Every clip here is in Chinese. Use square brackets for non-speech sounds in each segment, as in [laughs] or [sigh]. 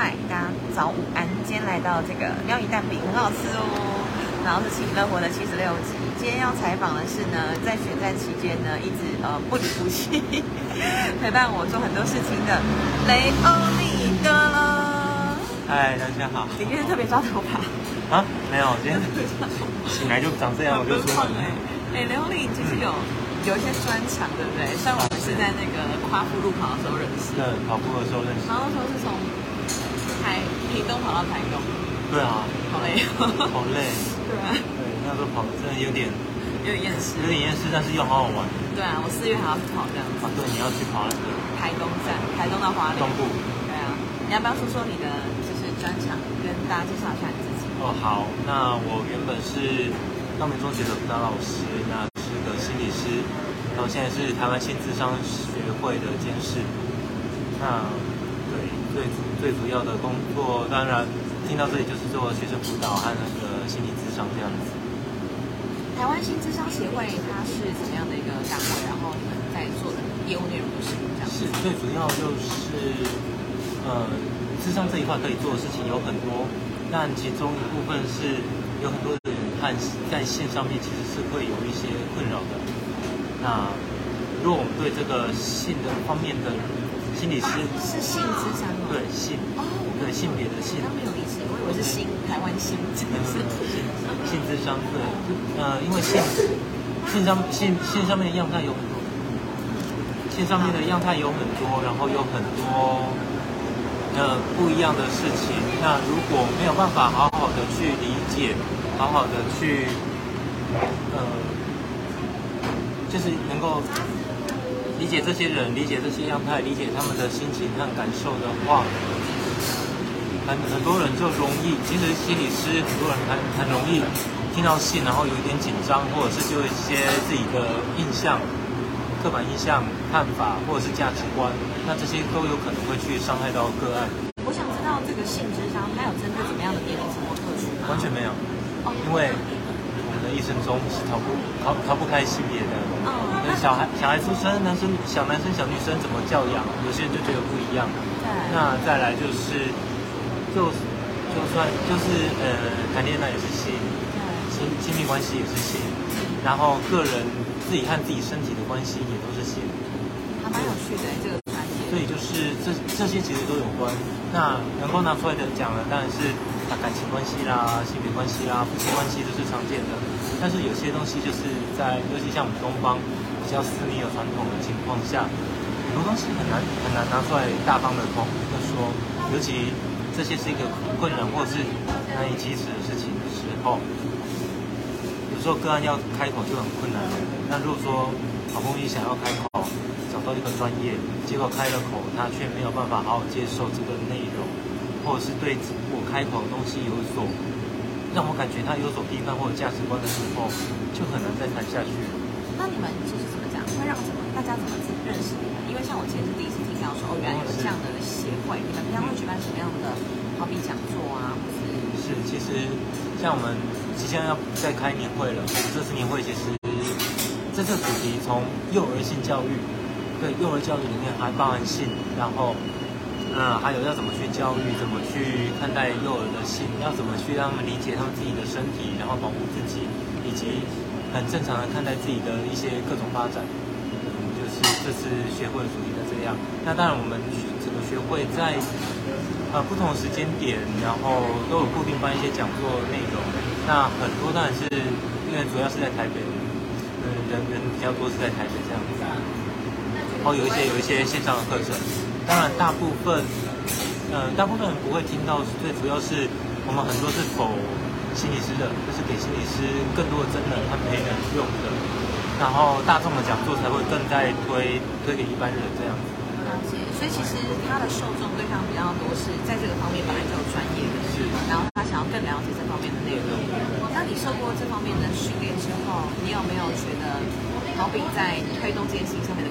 嗨，大家早午安！今天来到这个喵语蛋饼，很好吃哦。然后是《请乐活》的七十六集。今天要采访的是呢，在选战期间呢，一直呃不离不弃陪伴我做很多事情的雷欧利哥了。嗨，大家好。你今天特别抓头发啊？没有，今天醒来就长这样，我就出门了。哎，雷欧利其实有有一些专长，对不对？像我们是在那个夸父路跑的时候认识。对，跑步的时候认识。然后说是从。台屏东跑到台东，对啊，好累，好累，[laughs] 对啊，对，那时候跑真的有点，有点厌世，有点厌世，但是又好好玩。对啊，我四月还要去跑这样子。啊，对，你要去跑那个台东站，台东到华联。东部。对啊，你要不要说说你的就是专场，跟大家介绍一下你自己？哦，好，那我原本是高明中学的辅导老师，那是个心理师，然后现在是台湾性智商学会的监事。那最最主要的工作，当然听到这里就是做学生辅导和那个心理咨商这样子。台湾新智商协会它是怎么样的一个单位？然后你们在做的业务内容是这样？是最主要就是，呃，智商这一块可以做的事情有很多，但其中一部分是有很多人和在线上面其实是会有一些困扰的。那如果我们对这个性的方面的心理师是性智商吗？对性哦，对性别的性。他没有理解，我以为是性台湾性，真的是性性智商对，呃，因为性性上性性上面的样态有很多，性上面的样态有很多，然后有很多呃不一样的事情。那如果没有办法好好的去理解，好好的去呃，就是能够。理解这些人，理解这些样态，理解他们的心情和感受的话，很很多人就容易。其实心理师很多人很很容易听到信，然后有一点紧张，或者是就一些自己的印象、刻板印象、看法，或者是价值观，那这些都有可能会去伤害到个案。我想知道这个性智商，它有针对怎么样的年龄层或特殊吗？完全没有，因为。一生中是逃不逃逃不开性别的，那小孩小孩出生，男生小男生小女生怎么教养，有些人就觉得不一样。那再来就是，就就算就是呃谈恋爱也是性，亲亲密关系也是性，然后个人自己和自己身体的关系也都是性。还蛮有趣的这个专业。所以就是这这些其实都有关。那能够拿出来的讲呢，当然是啊感情关系啦、性别关系啦、夫妻关系都是常见的。但是有些东西就是在，尤其像我们东方比较私密和传统的情况下，很多东西很难很难拿出来大方的通的说，尤其这些是一个困难或是难以启齿的事情的时候，有时候个案要开口就很困难。那如果说好不容易想要开口，找到一个专业，结果开了口，他却没有办法好好接受这个内，或者是对我开口的东西有所。让我感觉他有所批判或者价值观的时候，就很难再谈下去。那你们就是怎么讲？会让怎么大家怎么认识你们？因为像我前是第一次听到说，哦，原来有这样的协会。你们平常会举办什么样的好比讲座啊？或是是，其实像我们即将要再开年会了。这次年会其实这次主题从幼儿性教育，对幼儿教育里面还包含性，然后。嗯，还有要怎么去教育，怎么去看待幼儿的性，要怎么去让他们理解他们自己的身体，然后保护自己，以及很正常的看待自己的一些各种发展。嗯，就是这次学会的主题的这样。那当然，我们整个学会在呃不同时间点，然后都有固定办一些讲座内容。那很多当然是因为主要是在台北，嗯，人人比较多是在台北这样子。然后有一些有一些线上的课程。当然，大部分，呃，大部分人不会听到，最主要是我们很多是否心理师的，就是给心理师更多的真人和陪人用的，然后大众的讲座才会更在推推给一般人这样子。了解，所以其实他的受众对象比较多，是在这个方面本来就有专业的，是，然后他想要更了解这方面的内容。那你受过这方面的训练之后，你有没有觉得，好比在推动这件事情上面的？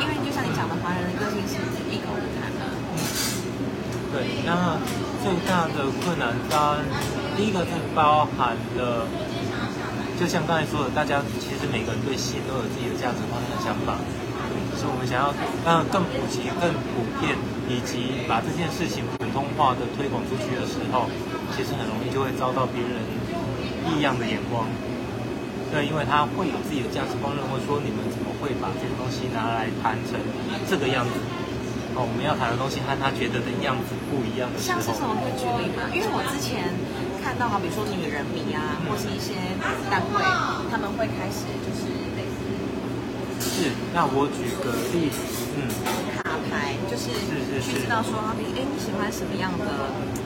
因为就像你讲的，华人的个性是一口不谈的。对，那最大的困难，当然第一个是包含了，就像刚才说的，大家其实每个人对性都有自己的价值观和想法，所以我们想要让更普及、更普遍，以及把这件事情普通话的推广出去的时候，其实很容易就会遭到别人异样的眼光。对，因为他会有自己的价值观，认为说你们怎么会把这个东西拿来谈成这个样子？哦，我们要谈的东西和他觉得的样子不一样的时候，像是什么可以举例吗？因为我之前看到，好比说女人迷啊，或是一些单位，他们会开始就是类似是。那我举个例子，嗯，卡牌，就是去知道说，好比哎你喜欢什么样的？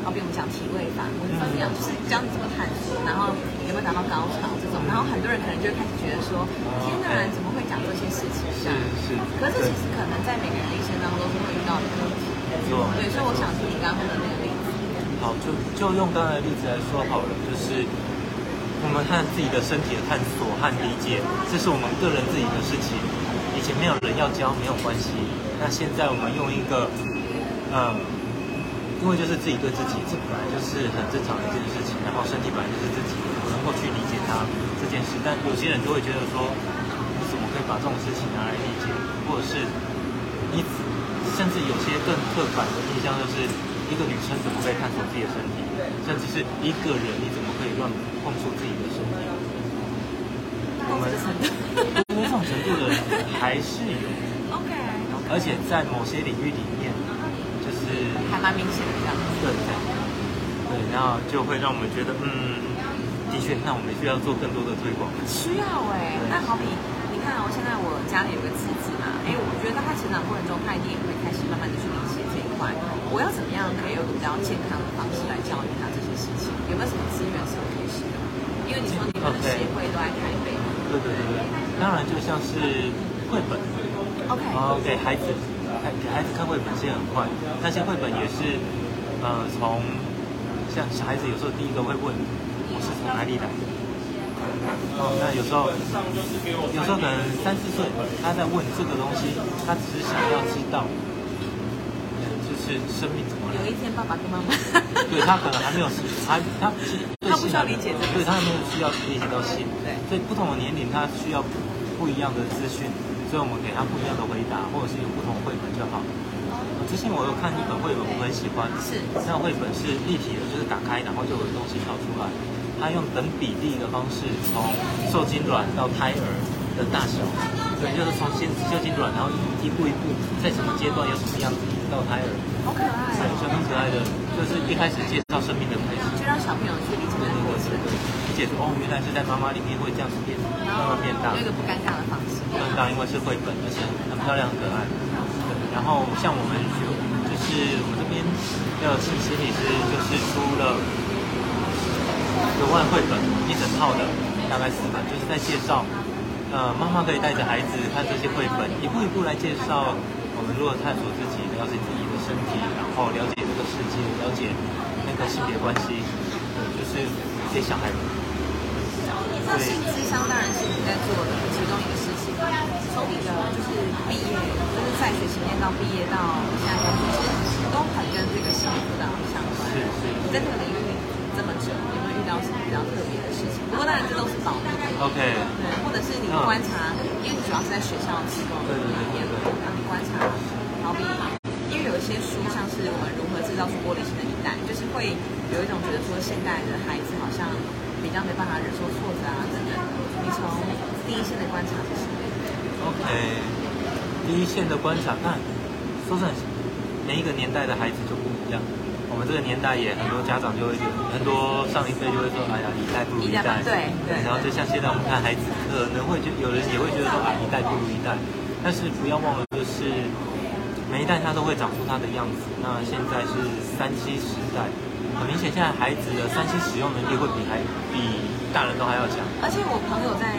好比我们讲体位法，或者怎么样，就是教你怎么探索，然后有没有达到高潮这种。然后很多人可能就开始觉得说，天哪，怎么会讲这些事情？是是。可是其实可能在每个人的一生当中都是会遇到的问题。没错。对，所以我想听你刚刚的那个例子。好，就就用刚才的例子来说好了，就是我们和自己的身体的探索和理解，这是我们个人自己的事情。以前没有人要教，没有关系。那现在我们用一个，嗯。因为就是自己对自己，这本来就是很正常的一件事情。然后身体本来就是自己能够去理解它这件事，但有些人就会觉得说，你怎么可以把这种事情拿来理解？或者是你甚至有些更刻板的印象，就是一个女生怎么可以探索自己的身体？甚至是一个人你怎么可以乱碰触自己的身体？我们这种程度的人还是有，OK，而且在某些领域里面。就是还蛮明显的这样子，对对对，然后就会让我们觉得，嗯，的确，那我们需要做更多的推广。需要哎，那好比你看哦，现在我家里有个侄子嘛，哎，我觉得他成长过程中，他一定也会开始慢慢的去理解这一块。我要怎么样可以有比较健康的方式来教育他这些事情？有没有什么资源是可以使用？因为你说你们的协会都在台北。对对对对，当然就像是绘本，OK，哦给孩子。给孩子看绘本是很快，那些绘本也是，呃，从像小孩子有时候第一个会问我是从哪里来，哦，那有时候有时候可能三四岁他在问这个东西，他只是想要知道，就是生命怎么来。有一天爸爸跟妈妈，对他可能还没有还他他不需要理解这个，对他还没有需要理解到性，对，所以不同的年龄他需要不一样的资讯。所以我们给他不一样的回答，或者是有不同绘本就好。之前我有看一本绘本，我很喜欢。是。那绘本是立体的，就是打开然后就有东西跳出来。它用等比例的方式，从受精卵到胎儿的大小，对，就是从先受精卵，然后一步一步在什么阶段有什么样子到胎儿。好可爱。对，相当可爱的，就是一开始介绍生命的开始。就让小朋友去理解这个过程。理解哦，原来是在妈妈里面会这样子变，慢慢变大。有一个不尴尬的方式。更大，因为是绘本，而且很漂亮、很可爱。对，然后像我们就就是我们这边要请心理师，就是出了格外绘本一整套的，大概四本，就是在介绍，呃，妈妈可以带着孩子看这些绘本，一步一步来介绍我们如何探索自己，了解自己的身体，然后了解这个世界，了解那个性别关系，对，就是给小孩。那性智商当然是你在做的其中一个事情。从你的就是毕业，就是在学期念到毕业到现在工作，其实都很跟这个性辅导相关。是是。在这个这么久，有没有遇到什么比较特别的事情？不过当然这都是保密。OK。对，或者是你观察，因为你主要是在学校提供的里面，然后你观察，好比因为有一些书，像是我们如何制造出玻璃心的一代，就是会有一种觉得说现代的孩子好像。比较没办法忍受挫折啊等等，你从第一线的观察是什么？OK，第一线的观察，看，说真的，每一个年代的孩子就不一样。我们这个年代也很多家长就会很多上一辈就会说，哎呀，一代不如一代。对对。然后就像现在我们看孩子，可能会就有人也会觉得说，啊，一代不如一代。但是不要忘了，就是每一代他都会长出他的样子。那现在是三七时代。很明显，现在孩子的三 C 使用能力会比还比大人都还要强。而且我朋友在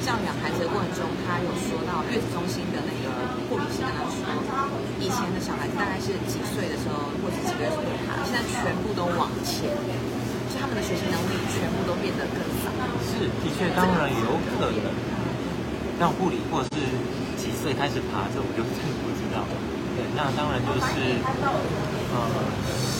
教养孩子的过程中，他有说到月子中心的那个护理师跟他说，以前的小孩子大概是几岁的时候，或者几个月会爬，现在全部都往前，就他们的学习能力全部都变得更少。是，的确，当然有可能让护理或者是几岁开始爬，这我就真的不知道。对，那当然就是，呃，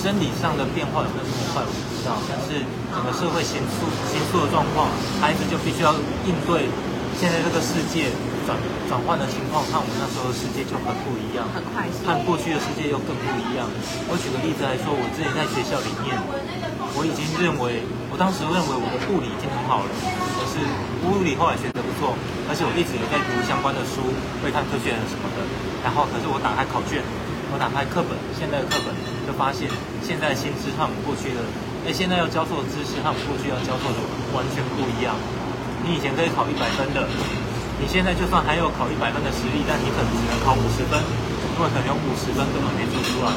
生理上的变化有没有这么快，我不知道。但是整个社会形速、形速的状况，孩子就必须要应对现在这个世界转转换的情况，和我们那时候的世界就很不一样，很快速。看过去的世界又更不一样。我举个例子来说，我之前在学校里面，我已经认为，我当时认为我的物理已经很好了，可是物理后来学得不错，而且我一直有在读相关的书，会看科学人什么的。然后，可是我打开考卷，我打开课本，现在的课本就发现，现在的新知和我们过去的，哎，现在要教授的知识和我们过去要教授的完全不一样。你以前可以考一百分的，你现在就算还有考一百分的实力，但你可能只能考五十分，因为可能有五十分根本没做出来。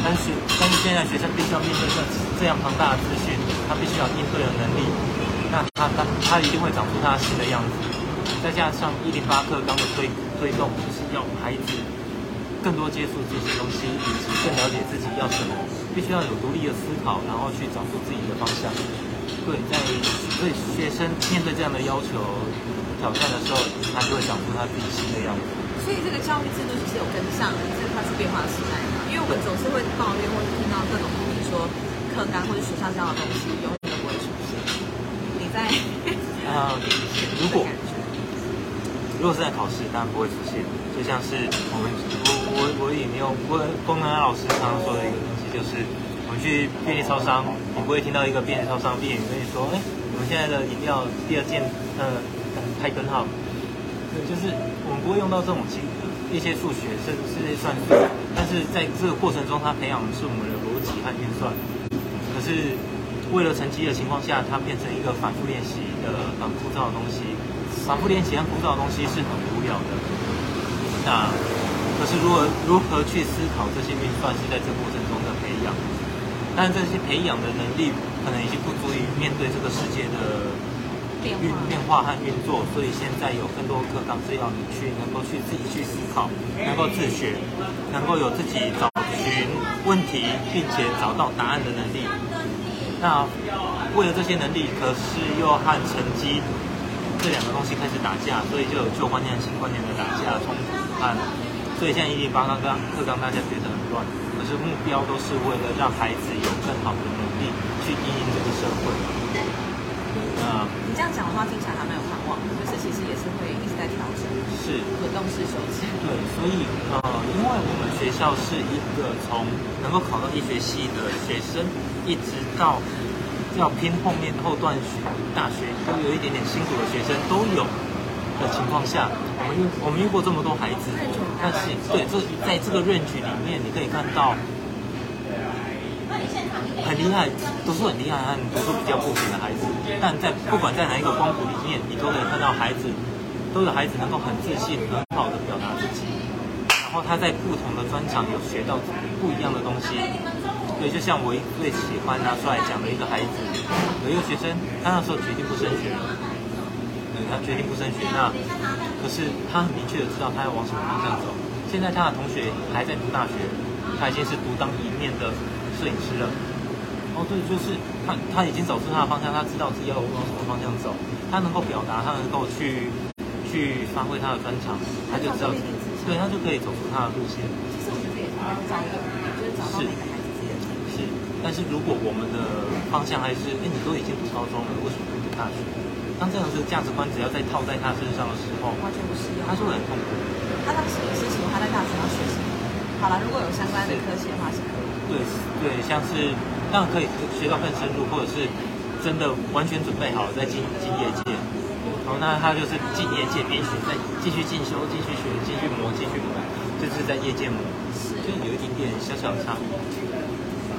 但是，但是现在学生必须要面对这这样庞大的资讯，他必须要应对的能力，那他他他一定会长出他新的样子。再加上一零八课纲的推推动，就是要孩子更多接触这些东西，以及更了解自己要什么，必须要有独立的思考，然后去找出自己的方向。对，在对学生面对这样的要求挑战的时候，他就会长出他自己新的样子。所以这个教育制度其实有跟上，这是它是变化时代嘛。因为我们总是会抱怨或者听到各种批评说，课纲或者学校教的东西永远都不会出现。你在啊，如果如果是在考试，当然不会出现。就像是我们我我我引用我功能老师常常说的一个东西，就是我们去便利超商。你不会听到一个便利超商店员跟你说：“哎，我们现在的饮料第二件，呃，开根号。”对，就是我们不会用到这种机一些数学，甚至是算术，但是在这个过程中，它培养的是我们的逻辑和运算。可是为了成绩的情况下，它变成一个反复练习的很枯燥的东西。反复练习和枯燥的东西是很无聊的。那可是如何如何去思考这些运算，是在这过程中的培养。但这些培养的能力可能已经不足以面对这个世界的运变化和运作，所以现在有更多课纲是要你去能够去自己去思考，能够自学，能够有自己找寻问题并且找到答案的能力。那为了这些能力，可是又和成绩这两个东西开始打架，所以就有旧观念、新观念的打架冲突。和所以现在一零八刚刚课纲大家觉得很乱。可是目标都是为了让孩子有更好的能力去应应这个社会。那你这样讲的话，听起来还蛮有盼望，就是其实也是会一直在调整，是滚动式修正。对，所以呃，因为我们学校是一个从能够考到医学系的学生，一直到要拼后面后段学大学都有一点点辛苦的学生都有。的情况下，我们遇我们遇过这么多孩子，但是对这在这个 range 里面，你可以看到很厉害，读书很厉害和读书比较不行的孩子，但在不管在哪一个光谱里面，你都可以看到孩子都有孩子能够很自信、很好的表达自己，然后他在不同的专长有学到不一样的东西。对，就像我一最喜欢拿出来讲的一个孩子，有一个学生，他那时候决定不升学了。他决定不升学，那可是他很明确的知道他要往什么方向走。现在他的同学还在读大学，他已经是独当一面的摄影师了。哦，对，就是他他已经走出他的方向，他知道自己要往什么方向走。他能够表达，他能够去去发挥他的专长，他就知道，对他就可以走出他的路线。其实我觉得也是找一个，就是找到每个孩子自己的成是，但是如果我们的方向还是，哎，你都已经读高中了，为什么不读大学？当这样子价值观只要再套在他身上的时候，完全不适用，他就会很痛苦。他当时是喜欢在大学要学习。好了，如果有相关的科系的话。对对，像是当然可以学到更深入，或者是真的完全准备好了再进进业界。好，那他就是进业界边学，再继续进修，继续学，继续磨，继续磨，就是在业界磨，就有一点点小小的差别。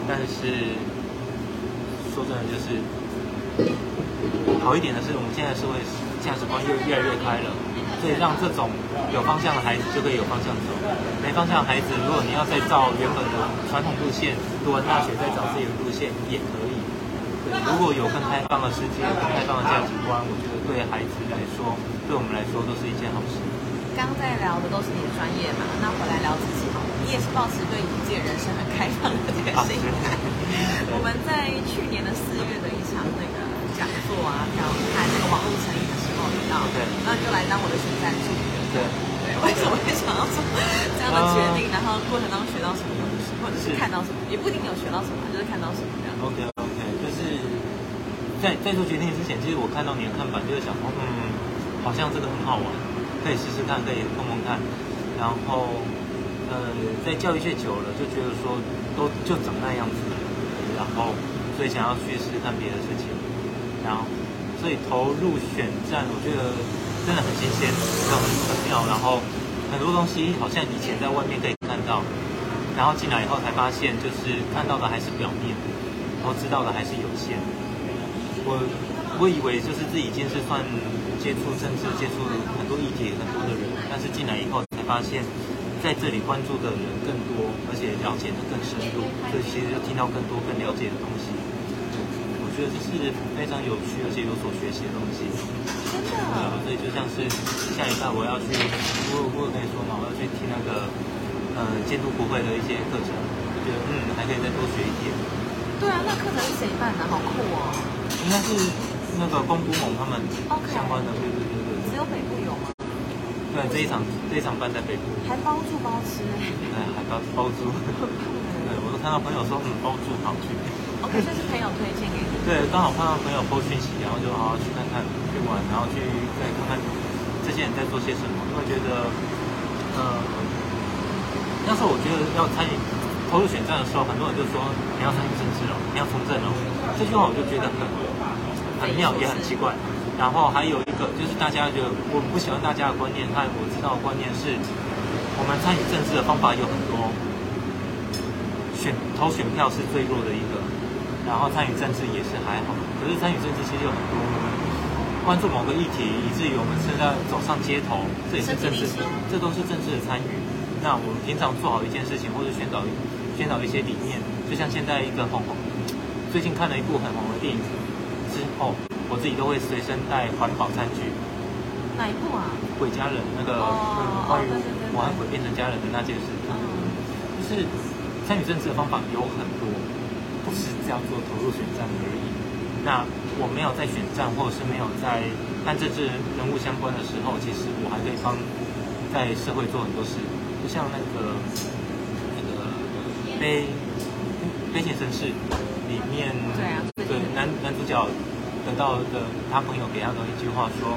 但是说真的，就是。好一点的是，我们现在社会价值观又越来越开了，所以让这种有方向的孩子就可以有方向走。没方向的孩子，如果你要再照原本的传统路线，读完大学再找自己的路线也可以。对，如果有更开放的世界、更开放的价值观，我觉得对孩子来说，对我们来说都是一件好事。刚在聊的都是你的专业嘛，那回来聊自己好了。你也是保持对自己的人生很开放的这个心态。[laughs] 我们在去年的四月的一场那个。讲座啊，然后谈那个网络成瘾的时候，你知道，对，那你就来当我的宣传助理。对，对，为什么会想要做这样的决定？然后过程当中学到什么东西，或者是看到什么，也不一定有学到什么，就是看到什么这样。OK OK，就是在在做决定之前，其实我看到你的看板，就是想说，嗯，好像这个很好玩，可可以试试看，可以碰碰看。然后，呃，在教育界久了，就觉得说都就长那样子，然后所以想要去试试看别的事情。然后，所以投入选战，我觉得真的很新鲜，很很妙。然后很多东西好像以前在外面可以看到，然后进来以后才发现，就是看到的还是表面，然后知道的还是有限。我我以为就是自己已经是算接触政治、接触很多议题很多的人，但是进来以后才发现，在这里关注的人更多，而且了解的更深入，所以其实就听到更多、更了解的东西。我觉得这是非常有趣而且有所学习的东西。真的。对啊，所以就像是下礼拜我要去，我我有跟你说嘛，我要去听那个呃监督国会的一些课程，我觉得嗯还可以再多学一点。对啊，那课程是谁办的？好酷哦！应该是那个公部盟他们相关的，对对对对只有北部有吗？对，这一场这一场办在北部，还包住包吃哎。哎，还包包住，[laughs] 对我都看到朋友说嗯包住好去，OK，这是朋友推荐给你。对，刚好看到朋友 p 讯息，然后就好好去看看去玩，然后去再看看这些人在做些什么，因为觉得，呃，那时候我觉得要参与投入选战的时候，很多人就说你要参与政治哦，你要从政哦，这句话我就觉得很很妙，也很奇怪。然后还有一个就是大家觉得我不喜欢大家的观念，但我知道的观念是，我们参与政治的方法有很多，选投选票是最弱的一个，然后参与政治也是还好，可是参与政治其实有很多，我们关注某个议题，以至于我们现在走上街头，这也是政治这都是政治的参与。那我们平常做好一件事情，或者宣导宣导一些理念，就像现在一个很红，最近看了一部很红的电影之后，我自己都会随身带环保餐具。哪一部啊？鬼家人那个、关于我和鬼变成家人的那件事，嗯，就是参与政治的方法有很多，不是叫做投入选战而已。那我没有在选战，或者是没有在和政治人物相关的时候，其实我还可以帮在社会做很多事，就像那个那个悲悲情城市里面，对男男主角得到的他朋友给他的一句话说，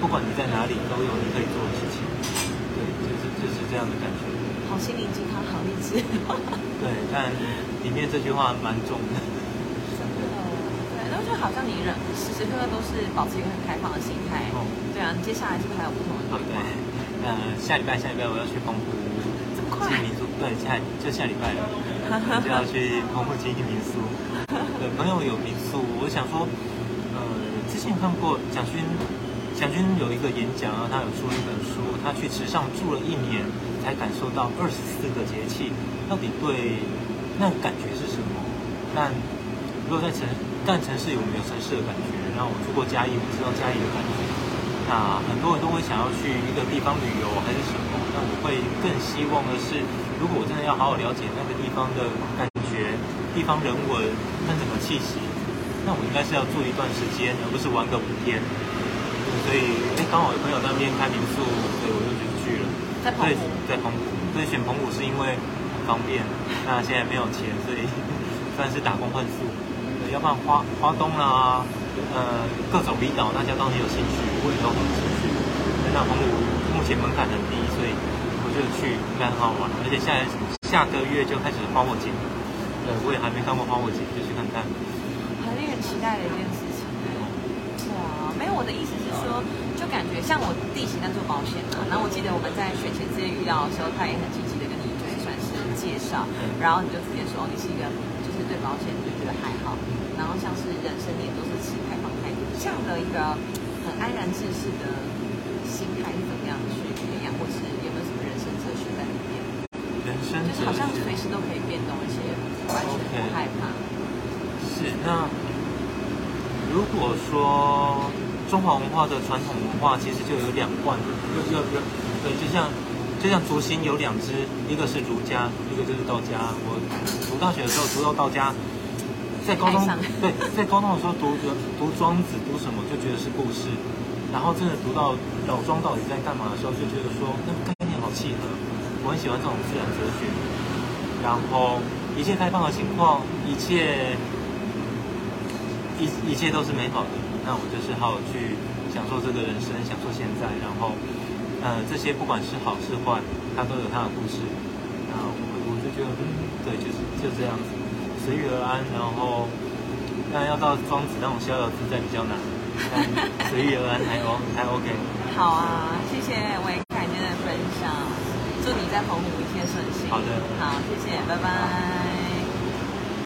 不管你在哪里，都有你可以做的事情。对，就是就是这样的感觉。好心灵鸡汤，好励志。对，但里面这句话蛮重的。真的，对，然后就好像你人时时刻刻都是保持一个很开放的心态。哦对啊，你接下来是不是还有不同的好对规划？，呃，下礼拜下礼拜我要去澎湖这么快经营民宿，对，下就下礼拜了，我就要去澎湖经营民宿。[laughs] 对，朋友有民宿，我想说，呃，之前看过蒋勋，蒋勋有一个演讲啊，他有出了一本书，他去池上住了一年，才感受到二十四个节气，到底对那感觉是什么？但如果在城，但城市有没有城市的感觉？然后我住过嘉义，我知道嘉义的感觉。那很多人都会想要去一个地方旅游还是什么？那我会更希望的是，如果我真的要好好了解那个地方的感觉、地方人文跟整个气息，那我应该是要住一段时间，而不是玩个五天。所以，哎，刚好有朋友在那边开民宿，所以我就去去了。对在澎湖，在澎湖，所以选澎湖是因为很方便。[laughs] 那现在没有钱，所以 [laughs] 算是打工换宿。对，要不然花花东啦，呃，各种离岛，大家当然有兴趣，我也都很有兴趣。那澎湖目前门槛很低，所以我觉得去应该很好玩。而且下下个月就开始花火节，对，我也还没看过花火节，就去看看。很令人期待的一件事情。哇，没有，我的意思是说，就感觉像我弟媳在做保险嘛，然后我记得我们在选前之前遇到的时候，他也很积极的跟你就是算是介绍，然后你就直接说你是一个就是对保险你就觉得还好，然后像是人生也都是持开放态度，这样的一个很安然自适的心态是怎么样去培养，或是有没有什么人生哲学在里面？人生就是好像学随时都可以变动，而且完全不害怕。是那如果说中华文化的传统文化，其实就有两贯，有有有，对，就像就像竹心有两支，一个是儒家，一个就是道家。我读大学的时候读到道家，在高中对，在高中的时候读读庄子，读什么就觉得是故事，然后真的读到老庄到底在干嘛的时候，就觉得说那个概念好契合，我很喜欢这种自然哲学。然后一切开放的情况，一切一一切都是美好的。那我就是好好去享受这个人生，享受现在，然后呃，这些不管是好是坏，它都有它的故事。然后我我就觉得，嗯，对，就是就这样子，随遇而安。然后，当然要到庄子那种逍遥自在比较难，但随遇而安还 O 还 OK。[laughs] 好啊，谢谢维凯今天的分享，祝你在澎湖一切顺心。好的，好，谢谢，拜拜。